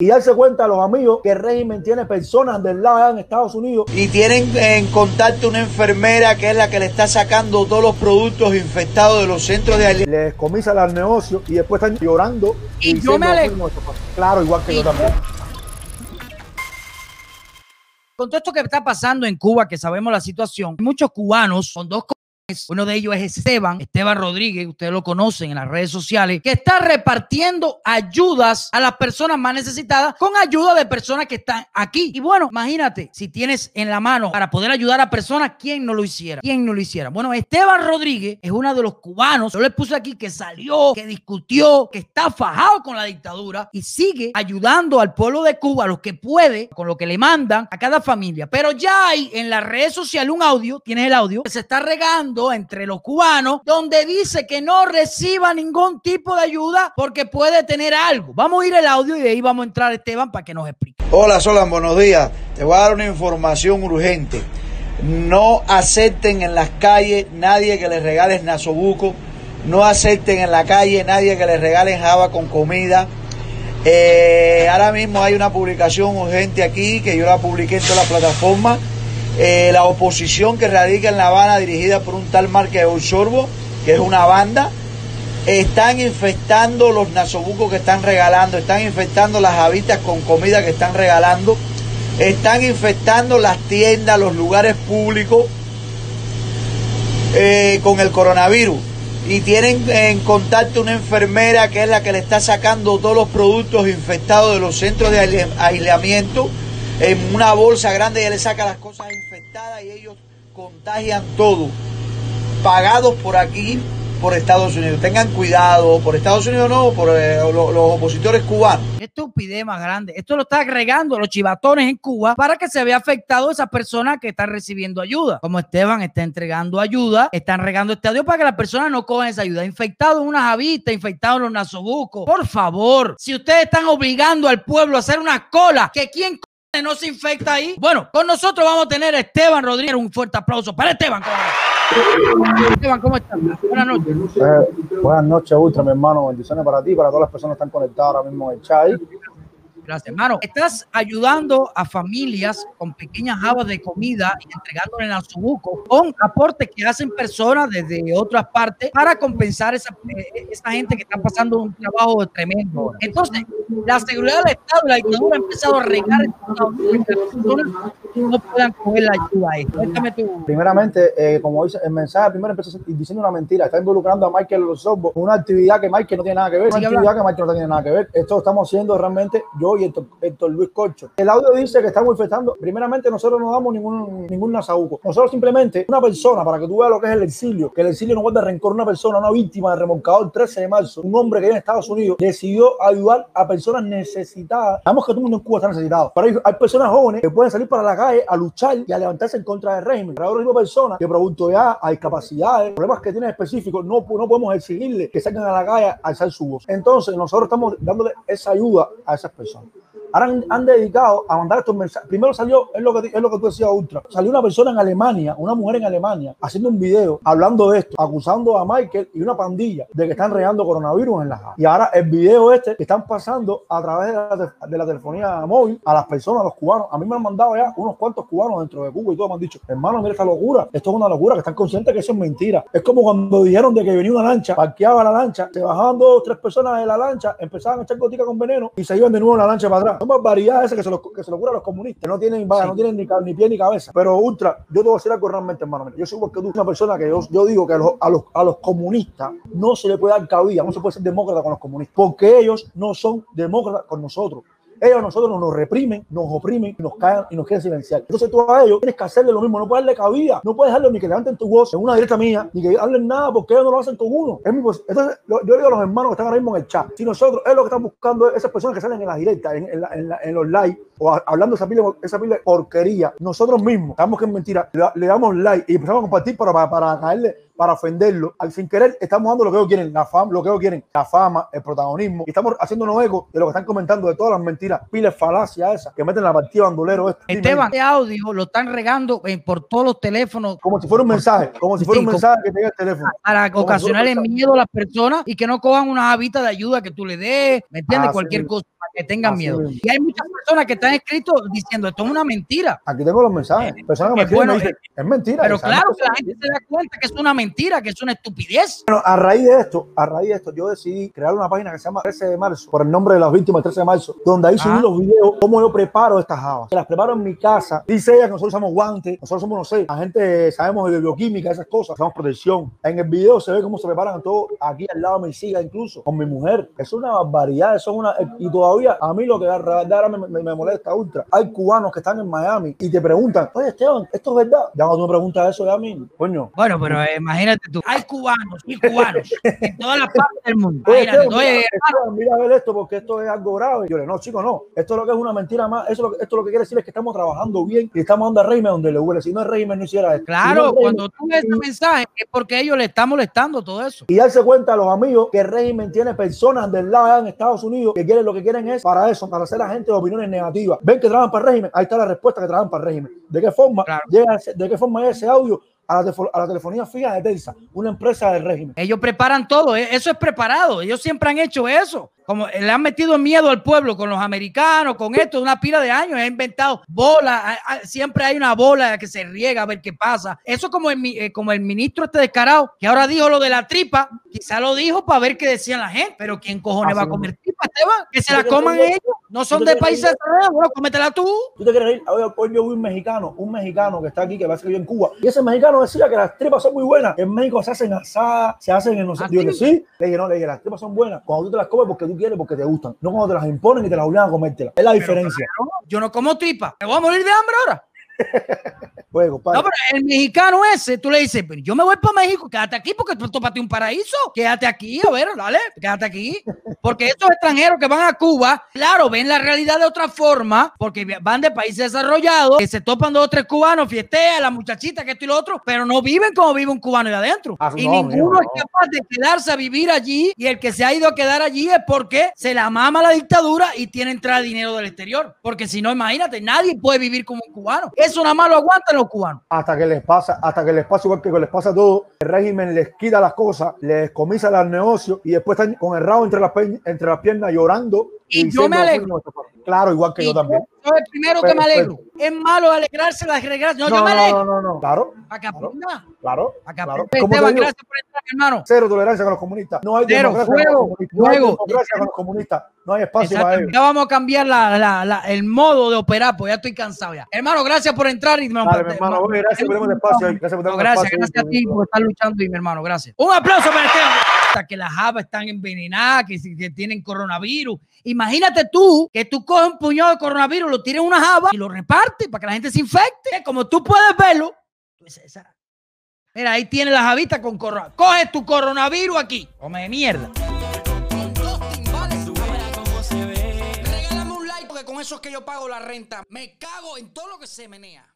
y darse cuenta a los amigos que el régimen tiene personas del lado en Estados Unidos. Y tienen en contacto una enfermera que es la que le está sacando todos los productos infectados de los centros de alimentos. Les comisa los negocios y después están llorando. Y, yo me alegro. Claro, igual que yo también. Con todo esto que está pasando en Cuba, que sabemos la situación, muchos cubanos con dos uno de ellos es Esteban, Esteban Rodríguez, ustedes lo conocen en las redes sociales, que está repartiendo ayudas a las personas más necesitadas con ayuda de personas que están aquí. Y bueno, imagínate, si tienes en la mano para poder ayudar a personas, ¿quién no lo hiciera? ¿Quién no lo hiciera? Bueno, Esteban Rodríguez es uno de los cubanos, yo le puse aquí que salió, que discutió, que está fajado con la dictadura y sigue ayudando al pueblo de Cuba, a los que puede, con lo que le mandan a cada familia. Pero ya hay en las redes sociales un audio, tienes el audio, que se está regando entre los cubanos donde dice que no reciba ningún tipo de ayuda porque puede tener algo. Vamos a ir el audio y de ahí vamos a entrar Esteban para que nos explique. Hola Solan, buenos días. Te voy a dar una información urgente. No acepten en las calles nadie que les regale nasobuco. No acepten en la calle nadie que les regalen java con comida. Eh, ahora mismo hay una publicación urgente aquí que yo la publiqué en toda la plataforma eh, la oposición que radica en La Habana, dirigida por un tal Marque Sorbo, que es una banda, están infectando los nasobucos que están regalando, están infectando las habitas con comida que están regalando, están infectando las tiendas, los lugares públicos eh, con el coronavirus. Y tienen en contacto una enfermera que es la que le está sacando todos los productos infectados de los centros de aislamiento en una bolsa grande, ella le saca las cosas infectadas y ellos contagian todo. Pagados por aquí, por Estados Unidos. Tengan cuidado, por Estados Unidos no, por eh, los, opositores cubanos. Qué estupidez más grande. Esto lo está agregando los chivatones en Cuba para que se vea afectado esas personas que están recibiendo ayuda. Como Esteban está entregando ayuda, están regando audio para que las personas no cojan esa ayuda. Infectado en una javita, infectado en los nasobucos. Por favor, si ustedes están obligando al pueblo a hacer una cola, que quién no se infecta ahí. Bueno, con nosotros vamos a tener a Esteban Rodríguez. Un fuerte aplauso para Esteban. Esteban, ¿cómo estás? Buenas noches. Eh, buenas noches, Ultra, mi hermano. Bendiciones para ti, para todas las personas que están conectadas ahora mismo en el chat. Gracias, hermano. Estás ayudando a familias con pequeñas habas de comida y entregándole a su buco con aportes que hacen personas desde otras partes para compensar esa, eh, esa gente que está pasando un trabajo tremendo. Entonces, la seguridad del Estado la dictadura ha empezado a regar personas no puedan coger la ayuda ahí. Tú. Primeramente, eh, como dice el mensaje, primero empezó diciendo una mentira. Está involucrando a Michael Losobbo una actividad que Michael no tiene nada que ver. Una actividad que Michael no tiene nada que ver. Esto lo estamos haciendo realmente yo y Héctor, Luis Corcho. El audio dice que estamos infectando. Primeramente, nosotros no damos ningún, ningún nasaúco. Nosotros simplemente, una persona, para que tú veas lo que es el exilio, que el exilio no guarda rencor, una persona, una víctima de remolcador 13 de marzo, un hombre que vive en Estados Unidos, decidió ayudar a personas necesitadas. Sabemos que todo el mundo en Cuba está necesitado, pero hay, personas jóvenes que pueden salir para la calle a luchar y a levantarse en contra del régimen. Hay otro tipo de personas que producto ya hay capacidades, problemas que tienen específicos, no, no podemos exigirle que salgan a la calle a alzar su voz. Entonces, nosotros estamos dándole esa ayuda a esas personas. Ahora han, dedicado a mandar estos mensajes. Primero salió, es lo que, es lo que tú decías, Ultra. Salió una persona en Alemania, una mujer en Alemania, haciendo un video hablando de esto, acusando a Michael y una pandilla de que están regando coronavirus en la Y ahora el video este que están pasando a través de la, telefonía móvil a las personas, a los cubanos. A mí me han mandado ya unos cuantos cubanos dentro de Cuba y todo me han dicho, hermano, mira esta locura. Esto es una locura, que están conscientes que eso es mentira. Es como cuando dijeron de que venía una lancha, parqueaba la lancha, se bajaban dos o tres personas de la lancha, empezaban a echar gotica con veneno y se iban de nuevo en la lancha para atrás. Son barbaridades que se lo, que se lo cura a los comunistas. No tienen, no tienen ni, ni, pie ni cabeza. Pero Ultra, yo te voy a decir algo realmente, hermano. Yo soy que tú, una persona que yo, yo digo que a los, a, los, a los comunistas no se le puede dar cabida, no se puede ser demócrata con los comunistas, porque ellos no son demócratas con nosotros. Ellos a nosotros nos reprimen, nos oprimen nos caen y nos quieren silenciar. Entonces tú a ellos tienes que hacerle lo mismo, no puedes darle cabida, no puedes dejarlo ni que levanten tu voz en una directa mía, ni que hablen nada porque ellos no lo hacen con uno. Entonces yo digo a los hermanos que están ahora mismo en el chat, si nosotros es lo que están buscando esas personas que salen en las directas, en, en, los live o hablando esa pila, esa pila de porquería, nosotros mismos, sabemos que es mentira, le, damos like y empezamos a compartir para, para, para caerle para ofenderlo. Al sin querer, estamos dando lo que ellos quieren, la fama, lo que ellos quieren, la fama, el protagonismo. Y estamos haciéndonos eco de lo que están comentando, de todas las mentiras, piles falacias esas que meten la partida bandolero. Este. Esteban, este audio lo están regando eh, por todos los teléfonos. Como si fuera un mensaje, como si fuera un mensaje que tenga el teléfono. Para ocasionarle miedo a las personas y que no cojan una habita de ayuda que tú le des, ¿me entiendes? Cualquier cosa que tengan Así miedo. mismo. Y hay muchas personas que están escrito diciendo esto es una mentira. Aquí tengo los mensajes. Personas que me Eh, y me bueno, dicen, es mentira. Pero claro que que la gente se da cuenta que es una mentira, que es una estupidez. Bueno, a raíz de esto, a raíz de esto, yo decidí crear una página que se llama 13 de marzo, por el nombre de las víctimas del 13 de marzo, donde ahí subí Ah. los videos, cómo yo preparo estas habas. Que las preparo en mi casa. Dice ella que nosotros usamos guantes, nosotros somos, no sé, la gente sabemos de bioquímica, esas cosas, usamos protección. En el video se ve cómo se preparan todo aquí al lado de mi silla, incluso con mi mujer. Es una barbaridad, eso es una. Y todavía a mí lo que verdad ahora me, me- me molesta ultra. Hay cubanos que están en Miami y te preguntan, oye Esteban, ¿esto es verdad? Ya cuando tú me preguntas eso, ya a mí, coño. Bueno, pero eh, imagínate tú, hay cubanos y cubanos en todas las partes del mundo. Oye, Esteban, oye, mira, Esteban, mira a ver esto porque esto es algo grave. Yo le no, chico, no. Esto es lo que es una mentira más. Eso, es lo que- esto lo que quiere decir es que estamos trabajando bien y estamos dando régimen donde le huele. Si no el régimen no hiciera esto. Si no claro, cuando tú ves ese mensaje es porque ellos le están molestando todo eso. Y darse cuenta a los amigos que el régimen tiene personas del lado en Estados Unidos que quieren lo que quieren es para eso, para hacer a la gente de opiniones negativas. Ven que trabajan para el régimen, ahí está la respuesta que trabajan para el régimen. ¿De qué forma Claro. llega ese, de qué forma llega ese audio a la, a la telefonía fija de Telsa, una empresa del régimen? Ellos preparan todo, eh, eso es preparado. Ellos siempre han hecho eso. Como eh, le han metido miedo al pueblo con los americanos, con esto, una pila de años. Han inventado bolas. Siempre hay una bola que se riega a ver qué pasa. Eso como el, eh, como el ministro este descarado, que ahora dijo lo de la tripa, quizá lo dijo para ver qué decía la gente. Pero ¿quién cojones Así va a comer Esteban? Que se la ¿Tú te coman ellos. No son ¿Tú te de países desarrollados. Bueno, cómetela tú. ¿Tú te quieres ir? Hoy, hoy yo vi un mexicano, un mexicano que está aquí, que parece que vive en Cuba. Y ese mexicano decía que las tripas son muy buenas. En México se hacen asadas, se hacen en no sé. ¿Ah, Yo le sí? Le dije, no, le dije, las tripas son buenas. Cuando tú te las comes porque tú quieres, porque te gustan. No cuando te las imponen y te las obligan a comértelas. Es la diferencia. Yo no como tripa. Me voy a morir de hambre ahora. No, pero el mexicano ese, tú le dices, yo me voy para México, quédate aquí porque esto para ti es un paraíso. Quédate aquí, a ver, dale, quédate aquí. Porque estos extranjeros que van a Cuba, claro, ven la realidad de otra forma, porque van de países desarrollados, que se topan dos o tres cubanos, fiestean, la muchachita, que esto y lo otro, pero no viven como vive un cubano de adentro. Ah, y no, ninguno es capaz de quedarse a vivir allí, y el que se ha ido a quedar allí es porque se la mama la dictadura y tiene entrada dinero del exterior. Porque si no, imagínate, nadie puede vivir como un cubano. Eso nada más lo aguantan los cubanos. hasta que les pasa, hasta que les pasa igual que les pasa a todos, el régimen les quita las cosas, les comisa los negocios y después están con el rabo entre las, entre las piernas llorando. Y yo me alegro. Claro, igual que Y yo también. el primero que me alegro. Es malo alegrarse las reglas. No, No, yo me no, alegro. no, no, no. Claro, Acá claro. claro. Acá claro. aprenda. ¿Cómo te Esteban, gracias por hermano. Cero tolerancia con los comunistas. No hay Cero, democracia con fuego, los comunistas. No hay democracia con los comunistas. No hay espacio para ellos. Ya vamos a cambiar la, la- la- el modo de operar, pues ya estoy cansado ya. Hermano, gracias por entrar y me Dale, mi hermano, oye, gracias por darme espacio. Gracias por No, gracias, espacio. gracias a ti por estar luchando y mi hermano, gracias. Un aplauso para Esteban. Hasta Que las habas están envenenadas, que, que tienen coronavirus. Imagínate tú que tú coges un puñado de coronavirus, lo tires en una java y lo repartes para que la gente se infecte. Como tú puedes verlo. tú dices, esa- Mira, ahí tienes las javitas con coronavirus. Coge tu coronavirus aquí. Come de mierda. Regálame un like porque con eso es que yo pago la renta. Me cago en todo lo que se menea.